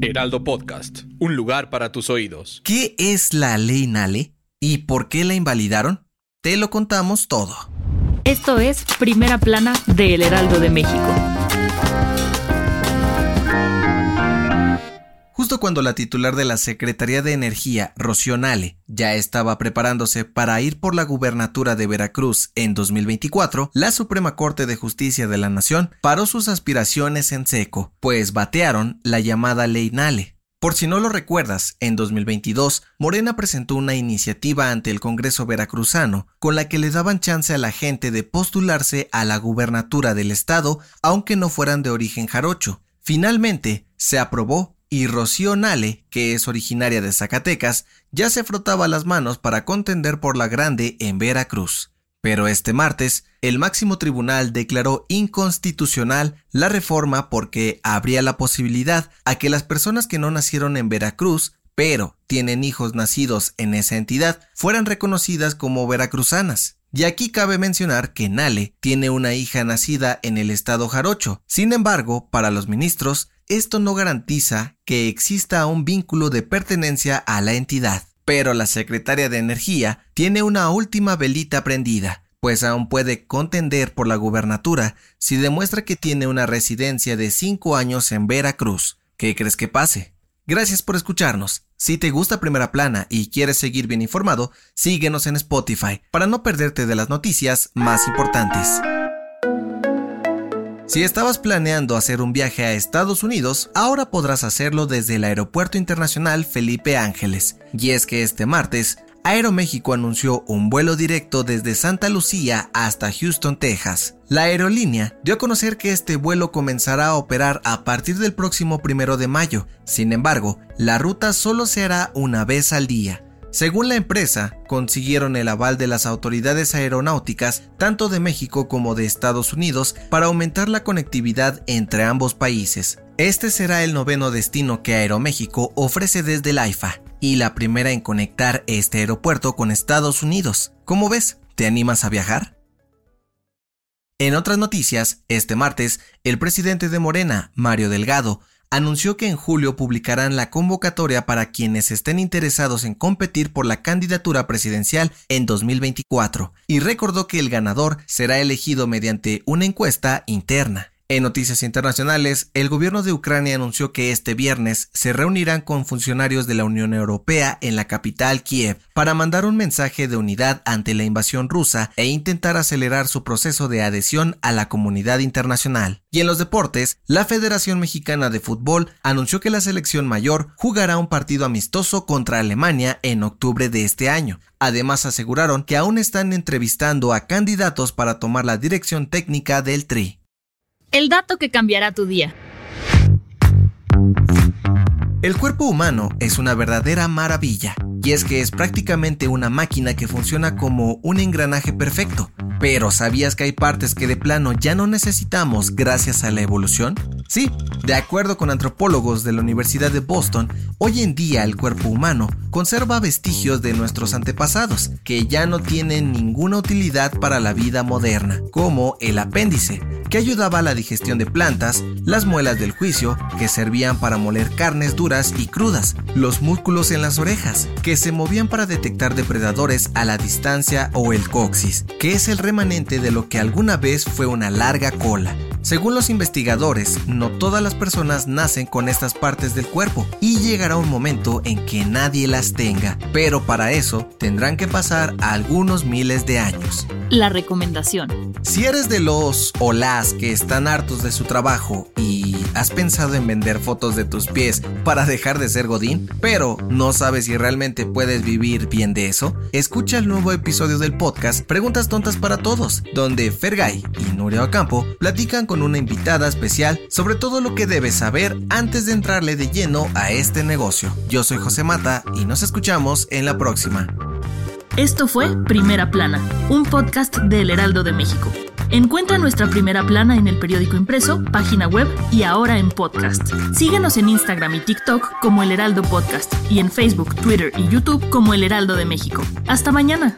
Heraldo Podcast, un lugar para tus oídos. ¿Qué es la ley Nale y por qué la invalidaron? Te lo contamos todo. Esto es Primera Plana de El Heraldo de México. Justo cuando la titular de la Secretaría de Energía, Rocío Nale, ya estaba preparándose para ir por la gubernatura de Veracruz en 2024, la Suprema Corte de Justicia de la Nación paró sus aspiraciones en seco, pues batearon la llamada Ley Nale. Por si no lo recuerdas, en 2022, Morena presentó una iniciativa ante el Congreso veracruzano con la que le daban chance a la gente de postularse a la gubernatura del estado, aunque no fueran de origen jarocho. Finalmente, se aprobó y Rocío Nale, que es originaria de Zacatecas, ya se frotaba las manos para contender por la grande en Veracruz. Pero este martes, el máximo tribunal declaró inconstitucional la reforma porque habría la posibilidad a que las personas que no nacieron en Veracruz, pero tienen hijos nacidos en esa entidad, fueran reconocidas como veracruzanas. Y aquí cabe mencionar que Nale tiene una hija nacida en el estado jarocho. Sin embargo, para los ministros, esto no garantiza que exista un vínculo de pertenencia a la entidad. Pero la secretaria de Energía tiene una última velita prendida, pues aún puede contender por la gubernatura si demuestra que tiene una residencia de 5 años en Veracruz. ¿Qué crees que pase? Gracias por escucharnos. Si te gusta Primera Plana y quieres seguir bien informado, síguenos en Spotify para no perderte de las noticias más importantes. Si estabas planeando hacer un viaje a Estados Unidos, ahora podrás hacerlo desde el Aeropuerto Internacional Felipe Ángeles. Y es que este martes, Aeroméxico anunció un vuelo directo desde Santa Lucía hasta Houston, Texas. La aerolínea dio a conocer que este vuelo comenzará a operar a partir del próximo primero de mayo. Sin embargo, la ruta solo se hará una vez al día. Según la empresa, consiguieron el aval de las autoridades aeronáuticas tanto de México como de Estados Unidos para aumentar la conectividad entre ambos países. Este será el noveno destino que Aeroméxico ofrece desde el AIFA y la primera en conectar este aeropuerto con Estados Unidos. ¿Cómo ves? ¿Te animas a viajar? En otras noticias, este martes, el presidente de Morena, Mario Delgado, anunció que en julio publicarán la convocatoria para quienes estén interesados en competir por la candidatura presidencial en 2024 y recordó que el ganador será elegido mediante una encuesta interna. En noticias internacionales, el gobierno de Ucrania anunció que este viernes se reunirán con funcionarios de la Unión Europea en la capital Kiev para mandar un mensaje de unidad ante la invasión rusa e intentar acelerar su proceso de adhesión a la comunidad internacional. Y en los deportes, la Federación Mexicana de Fútbol anunció que la selección mayor jugará un partido amistoso contra Alemania en octubre de este año. Además aseguraron que aún están entrevistando a candidatos para tomar la dirección técnica del TRI. El dato que cambiará tu día. El cuerpo humano es una verdadera maravilla, y es que es prácticamente una máquina que funciona como un engranaje perfecto. Pero ¿sabías que hay partes que de plano ya no necesitamos gracias a la evolución? Sí, de acuerdo con antropólogos de la Universidad de Boston, hoy en día el cuerpo humano conserva vestigios de nuestros antepasados, que ya no tienen ninguna utilidad para la vida moderna, como el apéndice, que ayudaba a la digestión de plantas, las muelas del juicio, que servían para moler carnes duras y crudas, los músculos en las orejas, que se movían para detectar depredadores a la distancia, o el coxis, que es el remanente de lo que alguna vez fue una larga cola. Según los investigadores, no todas las personas nacen con estas partes del cuerpo y llegará un momento en que nadie las tenga, pero para eso tendrán que pasar algunos miles de años. La recomendación. Si eres de los o las que están hartos de su trabajo y has pensado en vender fotos de tus pies para dejar de ser Godín, pero no sabes si realmente puedes vivir bien de eso, escucha el nuevo episodio del podcast Preguntas Tontas para Todos, donde Fergay y Nuria Ocampo platican con una invitada especial sobre todo lo que debes saber antes de entrarle de lleno a este negocio. Yo soy José Mata y nos escuchamos en la próxima. Esto fue Primera Plana, un podcast del Heraldo de México. Encuentra nuestra primera plana en el periódico impreso, página web y ahora en podcast. Síguenos en Instagram y TikTok como El Heraldo Podcast y en Facebook, Twitter y YouTube como El Heraldo de México. Hasta mañana.